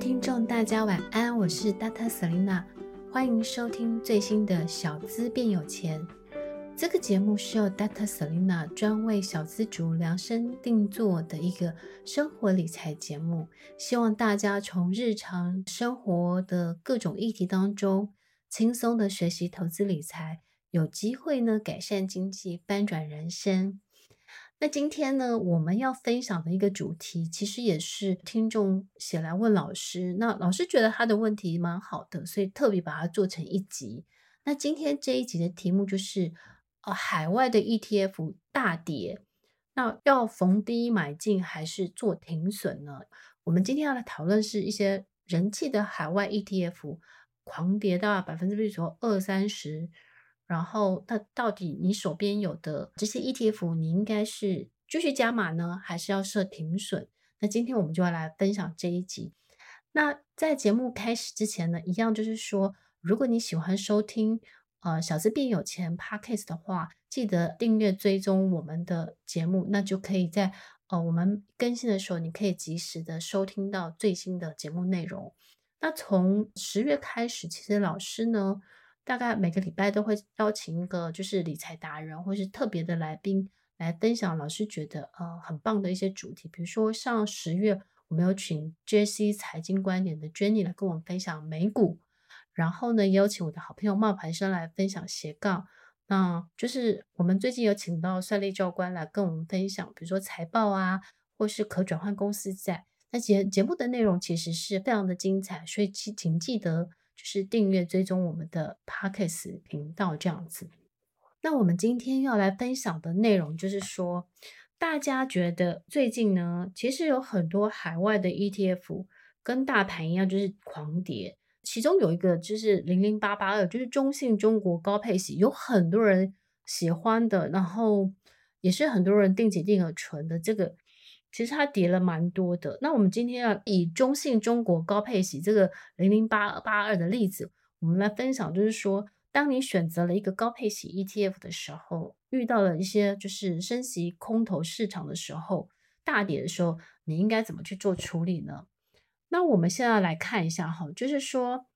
听众，大家晚安，我是 Data Selina，欢迎收听最新的小资变有钱。这个节目是由 Data Selina 专为小资族量身定做的一个生活理财节目，希望大家从日常生活的各种议题当中轻松的学习投资理财，有机会呢改善经济，翻转人生。那今天呢，我们要分享的一个主题，其实也是听众写来问老师。那老师觉得他的问题蛮好的，所以特别把它做成一集。那今天这一集的题目就是，呃，海外的 ETF 大跌，那要逢低买进还是做停损呢？我们今天要来讨论是一些人气的海外 ETF 狂跌到百分之比如说二三十。然后，那到底你手边有的这些 ETF，你应该是继续加码呢，还是要设停损？那今天我们就要来分享这一集。那在节目开始之前呢，一样就是说，如果你喜欢收听呃小资变有钱 Podcast 的话，记得订阅追踪我们的节目，那就可以在呃我们更新的时候，你可以及时的收听到最新的节目内容。那从十月开始，其实老师呢。大概每个礼拜都会邀请一个就是理财达人或是特别的来宾来分享老师觉得呃很棒的一些主题，比如说像十月我们有请 JC 财经观点的 Jenny 来跟我们分享美股，然后呢也有请我的好朋友冒牌生来分享斜杠，那就是我们最近有请到算力教官来跟我们分享，比如说财报啊或是可转换公司债，那节节目的内容其实是非常的精彩，所以请记得。就是订阅追踪我们的 Podcast 频道这样子。那我们今天要来分享的内容就是说，大家觉得最近呢，其实有很多海外的 ETF 跟大盘一样，就是狂跌。其中有一个就是零零八八二，就是中信中国高配息，有很多人喜欢的，然后也是很多人定期定额存的这个。其实它跌了蛮多的。那我们今天要以中信中国高配息这个零零八八二的例子，我们来分享，就是说，当你选择了一个高配息 ETF 的时候，遇到了一些就是升息空头市场的时候，大跌的时候，你应该怎么去做处理呢？那我们现在来看一下哈，就是说，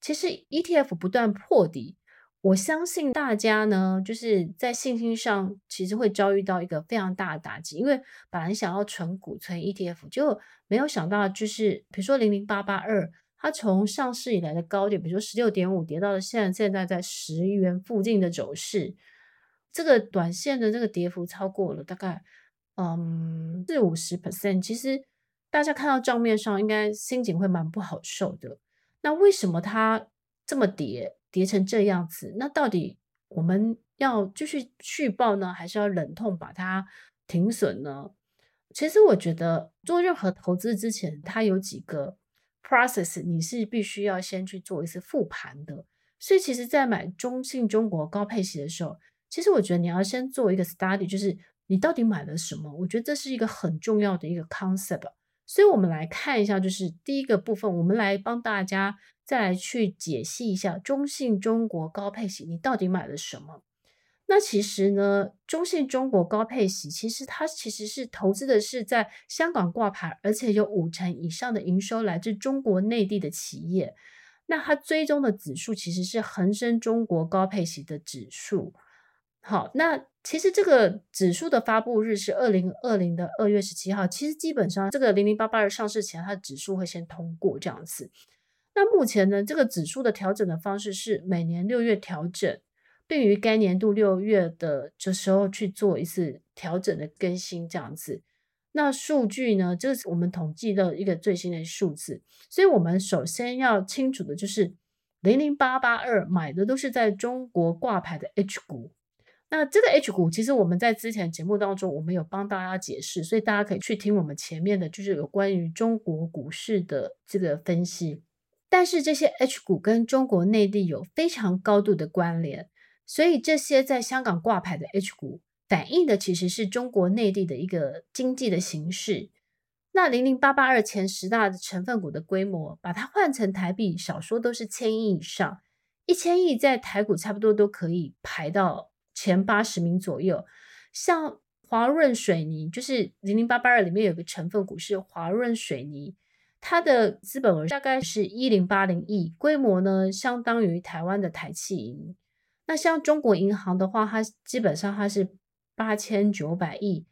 其实 ETF 不断破底。我相信大家呢，就是在信心上其实会遭遇到一个非常大的打击，因为本来想要存股存 ETF，就没有想到就是比如说零零八八二，它从上市以来的高点，比如说十六点五，跌到了现在现在在十元附近的走势，这个短线的这个跌幅超过了大概嗯四五十 percent，其实大家看到账面上应该心情会蛮不好受的。那为什么它这么跌？跌成这样子，那到底我们要继续续报呢，还是要忍痛把它停损呢？其实我觉得做任何投资之前，它有几个 process，你是必须要先去做一次复盘的。所以其实，在买中信中国高配息的时候，其实我觉得你要先做一个 study，就是你到底买了什么？我觉得这是一个很重要的一个 concept。所以我们来看一下，就是第一个部分，我们来帮大家。再来去解析一下中信中国高配息，你到底买了什么？那其实呢，中信中国高配息，其实它其实是投资的是在香港挂牌，而且有五成以上的营收来自中国内地的企业。那它追踪的指数其实是恒生中国高配息的指数。好，那其实这个指数的发布日是二零二零的二月十七号。其实基本上这个零零八八二上市前，它的指数会先通过这样子。那目前呢，这个指数的调整的方式是每年六月调整，对于该年度六月的这时候去做一次调整的更新，这样子。那数据呢？这是我们统计的一个最新的数字，所以我们首先要清楚的就是，零零八八二买的都是在中国挂牌的 H 股。那这个 H 股，其实我们在之前节目当中，我们有帮大家解释，所以大家可以去听我们前面的，就是有关于中国股市的这个分析。但是这些 H 股跟中国内地有非常高度的关联，所以这些在香港挂牌的 H 股。反映的其实是中国内地的一个经济的形势。那零零八八二前十大的成分股的规模，把它换成台币，少说都是千亿以上。一千亿在台股差不多都可以排到前八十名左右。像华润水泥，就是零零八八二里面有个成分股是华润水泥，它的资本额大概是一零八零亿，规模呢相当于台湾的台企银。那像中国银行的话，它基本上它是。八千九百亿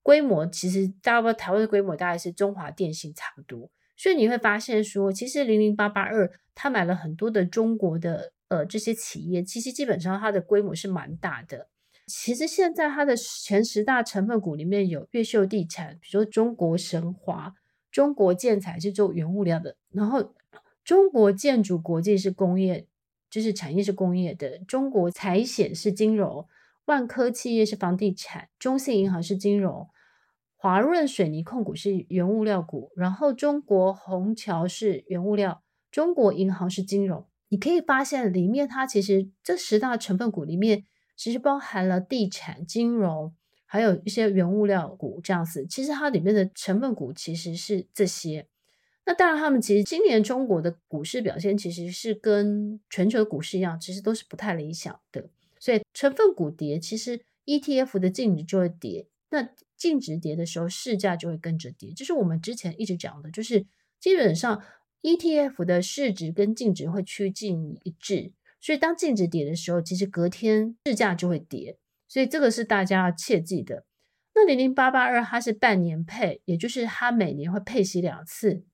规模，其实大部分台湾的规模大概是中华电信差不多，所以你会发现说，其实零零八八二它买了很多的中国的呃这些企业，其实基本上它的规模是蛮大的。其实现在它的前十大成分股里面有越秀地产，比如说中国神华、中国建材是做原物料的，然后中国建筑国际是工业，就是产业是工业的，中国财险是金融。万科企业是房地产，中信银行是金融，华润水泥控股是原物料股，然后中国虹桥是原物料，中国银行是金融。你可以发现里面它其实这十大成分股里面其实包含了地产、金融，还有一些原物料股这样子。其实它里面的成分股其实是这些。那当然，他们其实今年中国的股市表现其实是跟全球的股市一样，其实都是不太理想的。所以成分股跌，其实 ETF 的净值就会跌。那净值跌的时候，市价就会跟着跌。这是我们之前一直讲的，就是基本上 ETF 的市值跟净值会趋近一致。所以当净值跌的时候，其实隔天市价就会跌。所以这个是大家要切记的。那零零八八二它是半年配，也就是它每年会配息两次。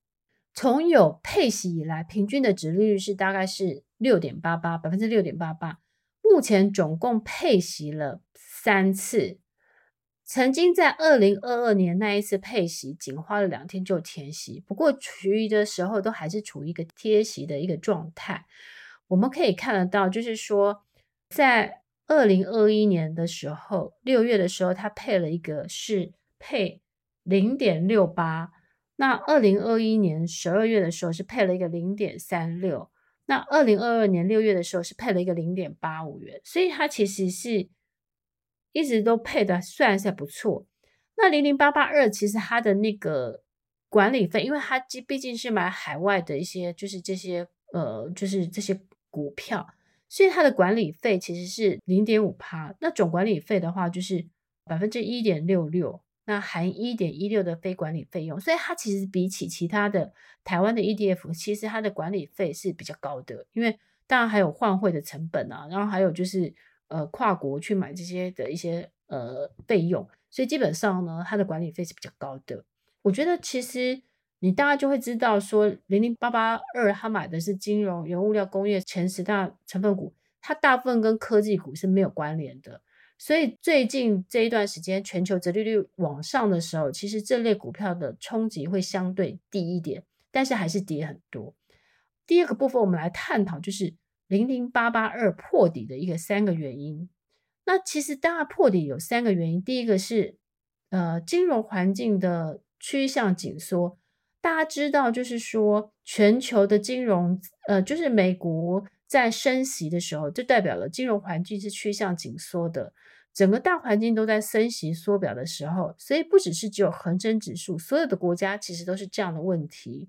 从有配息以来，平均的殖利率是大概是六点八八，百分之六点八八。目前总共配息了三次，曾经在二零二二年那一次配息仅花了两天就填息，不过其余的时候都还是处于一个贴息的一个状态。我们可以看得到，就是说在二零二一年的时候，六月的时候，它配了一个是配零点六八，那二零二一年十二月的时候是配了一个零点三六。那二零二二年六月的时候是配了一个零点八五元，所以它其实是一直都配的算是不错。那零零八八二其实它的那个管理费，因为它毕竟是买海外的一些，就是这些呃，就是这些股票，所以它的管理费其实是零点五趴。那总管理费的话就是百分之一点六六。那含一点一六的非管理费用，所以它其实比起其他的台湾的 ETF，其实它的管理费是比较高的，因为当然还有换汇的成本啊，然后还有就是呃跨国去买这些的一些呃费用，所以基本上呢，它的管理费是比较高的。我觉得其实你大概就会知道说，零零八八二它买的是金融、原物料、工业前十大成分股，它大部分跟科技股是没有关联的。所以最近这一段时间，全球折利率往上的时候，其实这类股票的冲击会相对低一点，但是还是跌很多。第二个部分，我们来探讨就是零零八八二破底的一个三个原因。那其实大家破底有三个原因，第一个是呃金融环境的趋向紧缩。大家知道，就是说全球的金融呃，就是美国在升息的时候，就代表了金融环境是趋向紧缩的。整个大环境都在升息缩表的时候，所以不只是只有恒生指数，所有的国家其实都是这样的问题。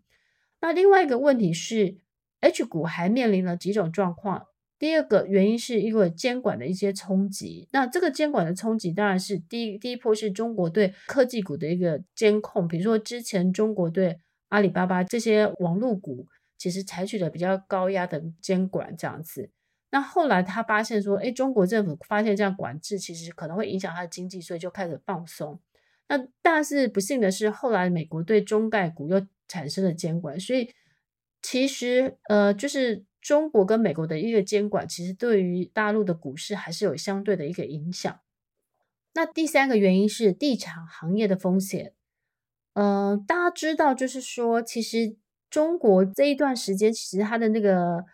那另外一个问题是，H 股还面临了几种状况。第二个原因是因为监管的一些冲击。那这个监管的冲击当然是第一第一波是中国对科技股的一个监控，比如说之前中国对阿里巴巴这些网络股其实采取了比较高压的监管，这样子。那后来他发现说，哎，中国政府发现这样管制其实可能会影响他的经济，所以就开始放松。那但是不幸的是，后来美国对中概股又产生了监管，所以其实呃，就是中国跟美国的一个监管，其实对于大陆的股市还是有相对的一个影响。那第三个原因是地产行业的风险。嗯、大家知道，就是说，其实中国这一段时间，其实它的那个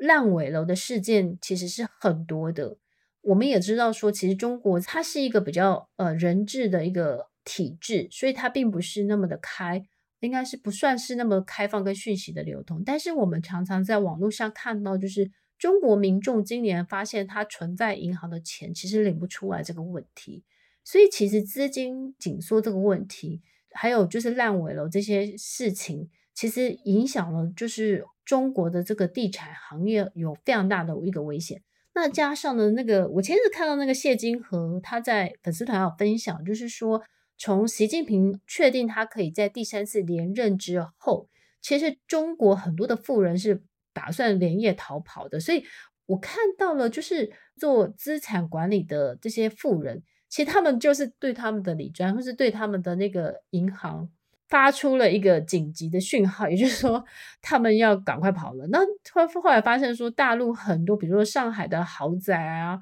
烂尾楼的事件其实是很多的。我们也知道说，其实中国它是一个比较呃人治的一个体制，所以它并不是那么的开。应该是不算是那么开放跟讯息的流通，但是我们常常在网络上看到，就是中国民众今年发现他存在银行的钱其实领不出来这个问题，所以其实资金紧缩这个问题，还有就是烂尾楼这些事情，其实影响了就是中国的这个地产行业有非常大的一个危险。那加上呢，那个我前日看到那个谢金河他在粉丝团有分享，就是说。从习近平确定他可以在第三次连任之后，其实中国很多的富人是打算连夜逃跑的。所以我看到了，就是做资产管理的这些富人，其实他们就是对他们的理专或是对他们的那个银行发出了一个紧急的讯号，也就是说他们要赶快跑了。那后后来发现说，大陆很多，比如说上海的豪宅啊。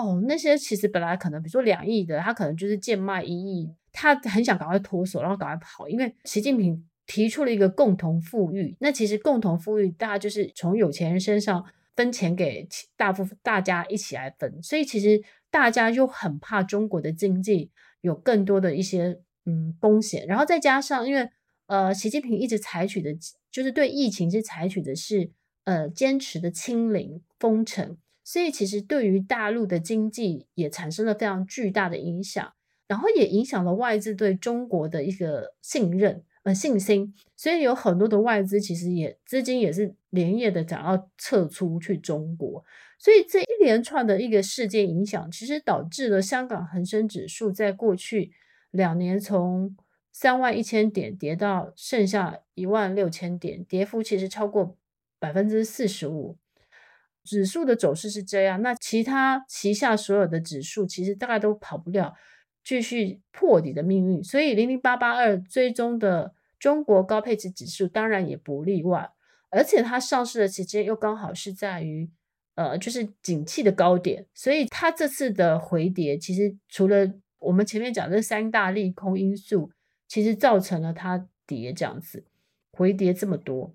哦，那些其实本来可能，比如说两亿的，他可能就是贱卖一亿，他很想赶快脱手，然后赶快跑，因为习近平提出了一个共同富裕。那其实共同富裕，大家就是从有钱人身上分钱给大部大家一起来分，所以其实大家就很怕中国的经济有更多的一些嗯风险，然后再加上因为呃习近平一直采取的，就是对疫情是采取的是呃坚持的清零封城。所以，其实对于大陆的经济也产生了非常巨大的影响，然后也影响了外资对中国的一个信任呃信心。所以有很多的外资其实也资金也是连夜的想要撤出去中国。所以这一连串的一个事件影响，其实导致了香港恒生指数在过去两年从三万一千点跌到剩下一万六千点，跌幅其实超过百分之四十五。指数的走势是这样，那其他旗下所有的指数其实大概都跑不了继续破底的命运，所以零零八八二追踪的中国高配置指数当然也不例外，而且它上市的期间又刚好是在于呃就是景气的高点，所以它这次的回跌其实除了我们前面讲的三大利空因素，其实造成了它跌这样子回跌这么多。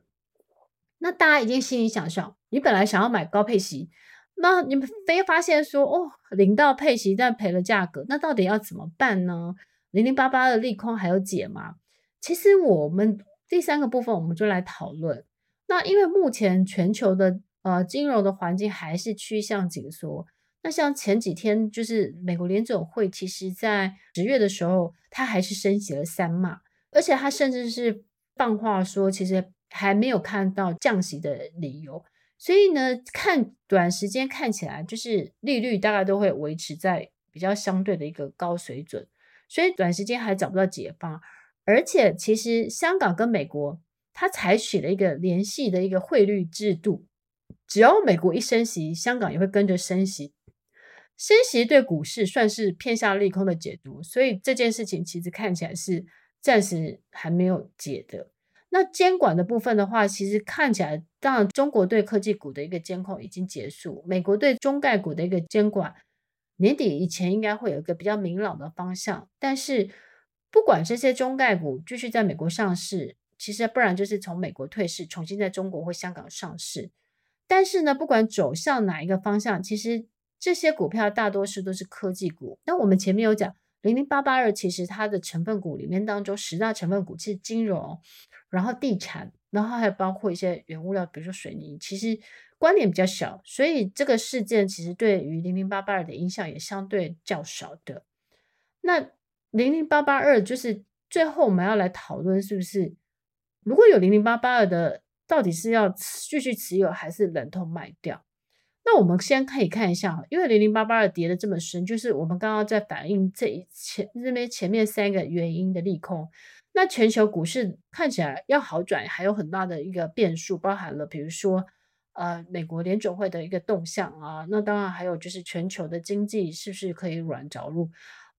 那大家已经心里想象，你本来想要买高配息，那你们非发现说哦，领到配息但赔了价格，那到底要怎么办呢？零零八八的利空还有解吗？其实我们第三个部分我们就来讨论。那因为目前全球的呃金融的环境还是趋向紧缩，那像前几天就是美国联总会，其实在十月的时候，它还是升息了三码，而且它甚至是放话说，其实。还没有看到降息的理由，所以呢，看短时间看起来就是利率大概都会维持在比较相对的一个高水准，所以短时间还找不到解方。而且，其实香港跟美国它采取了一个联系的一个汇率制度，只要美国一升息，香港也会跟着升息。升息对股市算是偏向利空的解读，所以这件事情其实看起来是暂时还没有解的。那监管的部分的话，其实看起来，当然中国对科技股的一个监控已经结束，美国对中概股的一个监管，年底以前应该会有一个比较明朗的方向。但是，不管这些中概股继续在美国上市，其实不然就是从美国退市，重新在中国或香港上市。但是呢，不管走向哪一个方向，其实这些股票大多数都是科技股。那我们前面有讲，零零八八二其实它的成分股里面当中，十大成分股是金融。然后地产，然后还有包括一些原物料，比如说水泥，其实关联比较小，所以这个事件其实对于零零八八二的影响也相对较少的。那零零八八二就是最后我们要来讨论，是不是如果有零零八八二的，到底是要继续持有还是忍痛卖掉？那我们先可以看一下，因为零零八八二跌得这么深，就是我们刚刚在反映这一前这边前面三个原因的利空。那全球股市看起来要好转，还有很大的一个变数，包含了比如说，呃，美国联准会的一个动向啊，那当然还有就是全球的经济是不是可以软着陆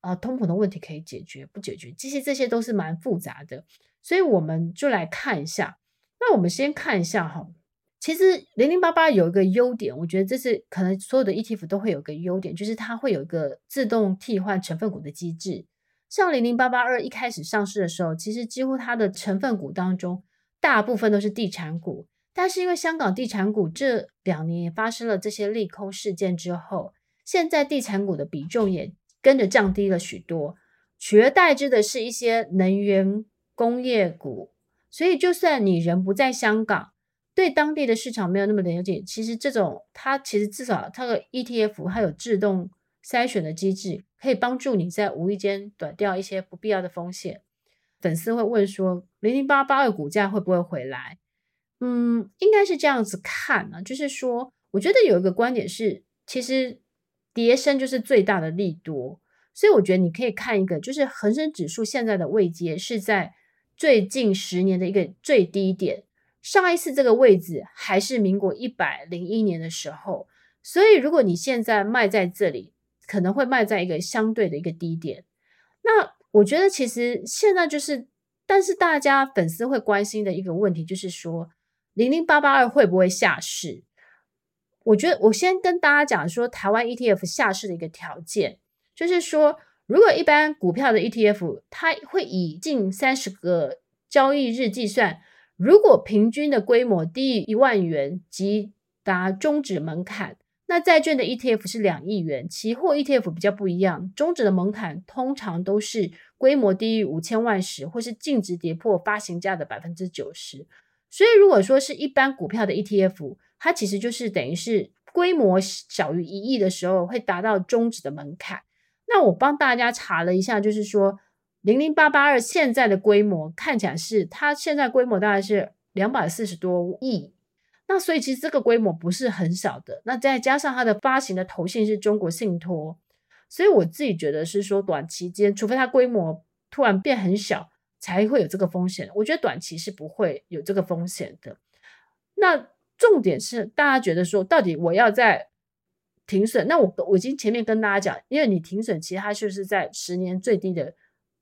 啊，通膨的问题可以解决不解决，其实这些都是蛮复杂的，所以我们就来看一下。那我们先看一下哈，其实零零八八有一个优点，我觉得这是可能所有的 ETF 都会有一个优点，就是它会有一个自动替换成分股的机制。像零零八八二一开始上市的时候，其实几乎它的成分股当中大部分都是地产股，但是因为香港地产股这两年也发生了这些利空事件之后，现在地产股的比重也跟着降低了许多，取而代之的是一些能源工业股。所以就算你人不在香港，对当地的市场没有那么了解，其实这种它其实至少它的 ETF 它有自动筛选的机制，可以帮助你在无意间短掉一些不必要的风险。粉丝会问说，零零八八二股价会不会回来？嗯，应该是这样子看呢，就是说，我觉得有一个观点是，其实跌升就是最大的利多，所以我觉得你可以看一个，就是恒生指数现在的位阶是在最近十年的一个最低点。上一次这个位置还是民国一百零一年的时候，所以如果你现在卖在这里，可能会卖在一个相对的一个低点。那我觉得其实现在就是，但是大家粉丝会关心的一个问题就是说，零零八八二会不会下市？我觉得我先跟大家讲说，台湾 ETF 下市的一个条件，就是说，如果一般股票的 ETF，它会以近三十个交易日计算。如果平均的规模低于一万元即达终止门槛，那债券的 ETF 是两亿元，期货 ETF 比较不一样，终止的门槛通常都是规模低于五千万时，或是净值跌破发行价的百分之九十。所以如果说是一般股票的 ETF，它其实就是等于是规模小于一亿的时候会达到终止的门槛。那我帮大家查了一下，就是说。零零八八二现在的规模看起来是，它现在规模大概是两百四十多亿，那所以其实这个规模不是很小的。那再加上它的发行的投信是中国信托，所以我自己觉得是说，短期间除非它规模突然变很小，才会有这个风险。我觉得短期是不会有这个风险的。那重点是大家觉得说，到底我要在停损？那我我已经前面跟大家讲，因为你停损，其实它就是在十年最低的。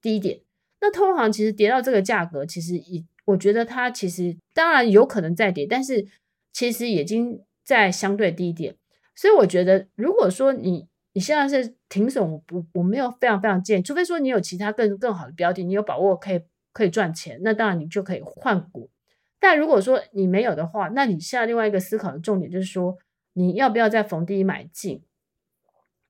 低点，那通常其实跌到这个价格，其实已我觉得它其实当然有可能再跌，但是其实已经在相对低点，所以我觉得如果说你你现在是停损，我不我没有非常非常建议，除非说你有其他更更好的标的，你有把握可以可以赚钱，那当然你就可以换股。但如果说你没有的话，那你现在另外一个思考的重点就是说，你要不要再逢低买进？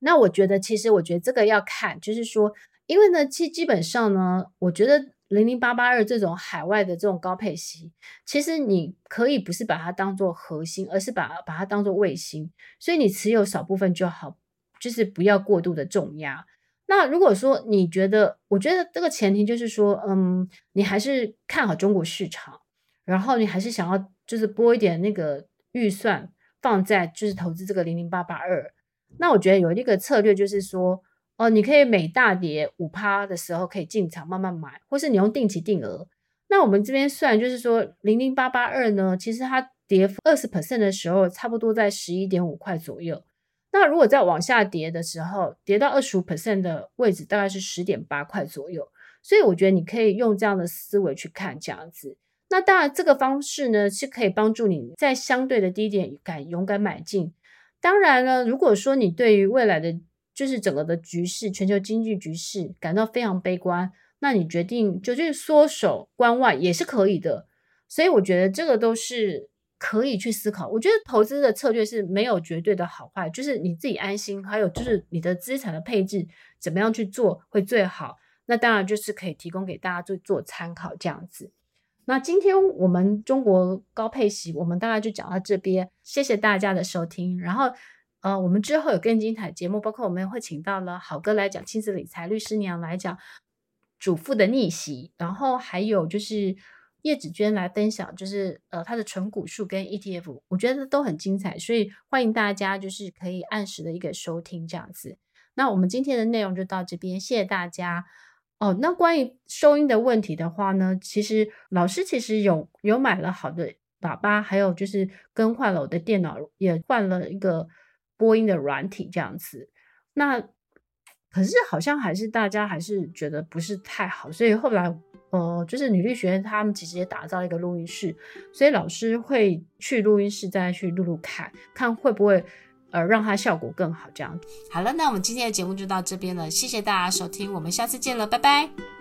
那我觉得其实我觉得这个要看，就是说。因为呢，其基本上呢，我觉得零零八八二这种海外的这种高配息，其实你可以不是把它当做核心，而是把把它当做卫星，所以你持有少部分就好，就是不要过度的重压。那如果说你觉得，我觉得这个前提就是说，嗯，你还是看好中国市场，然后你还是想要就是拨一点那个预算放在就是投资这个零零八八二，那我觉得有一个策略就是说。哦，你可以每大跌五趴的时候可以进场慢慢买，或是你用定期定额。那我们这边算就是说，零零八八二呢，其实它跌二十 percent 的时候，差不多在十一点五块左右。那如果再往下跌的时候，跌到二十五 percent 的位置，大概是十点八块左右。所以我觉得你可以用这样的思维去看这样子。那当然，这个方式呢是可以帮助你在相对的低点敢勇敢买进。当然了，如果说你对于未来的就是整个的局势，全球经济局势感到非常悲观，那你决定就去缩手观望也是可以的。所以我觉得这个都是可以去思考。我觉得投资的策略是没有绝对的好坏，就是你自己安心，还有就是你的资产的配置怎么样去做会最好。那当然就是可以提供给大家做做参考这样子。那今天我们中国高配息，我们大概就讲到这边，谢谢大家的收听，然后。呃，我们之后有更精彩节目，包括我们会请到了好哥来讲亲子理财，律师娘来讲主妇的逆袭，然后还有就是叶芷娟来分享，就是呃她的纯股数跟 ETF，我觉得都很精彩，所以欢迎大家就是可以按时的一个收听这样子。那我们今天的内容就到这边，谢谢大家。哦，那关于收音的问题的话呢，其实老师其实有有买了好的喇叭，还有就是更换了我的电脑，也换了一个。播音的软体这样子，那可是好像还是大家还是觉得不是太好，所以后来呃，就是女力学院他们其实也打造一个录音室，所以老师会去录音室再去录录看，看会不会呃让它效果更好。这样。好了，那我们今天的节目就到这边了，谢谢大家收听，我们下次见了，拜拜。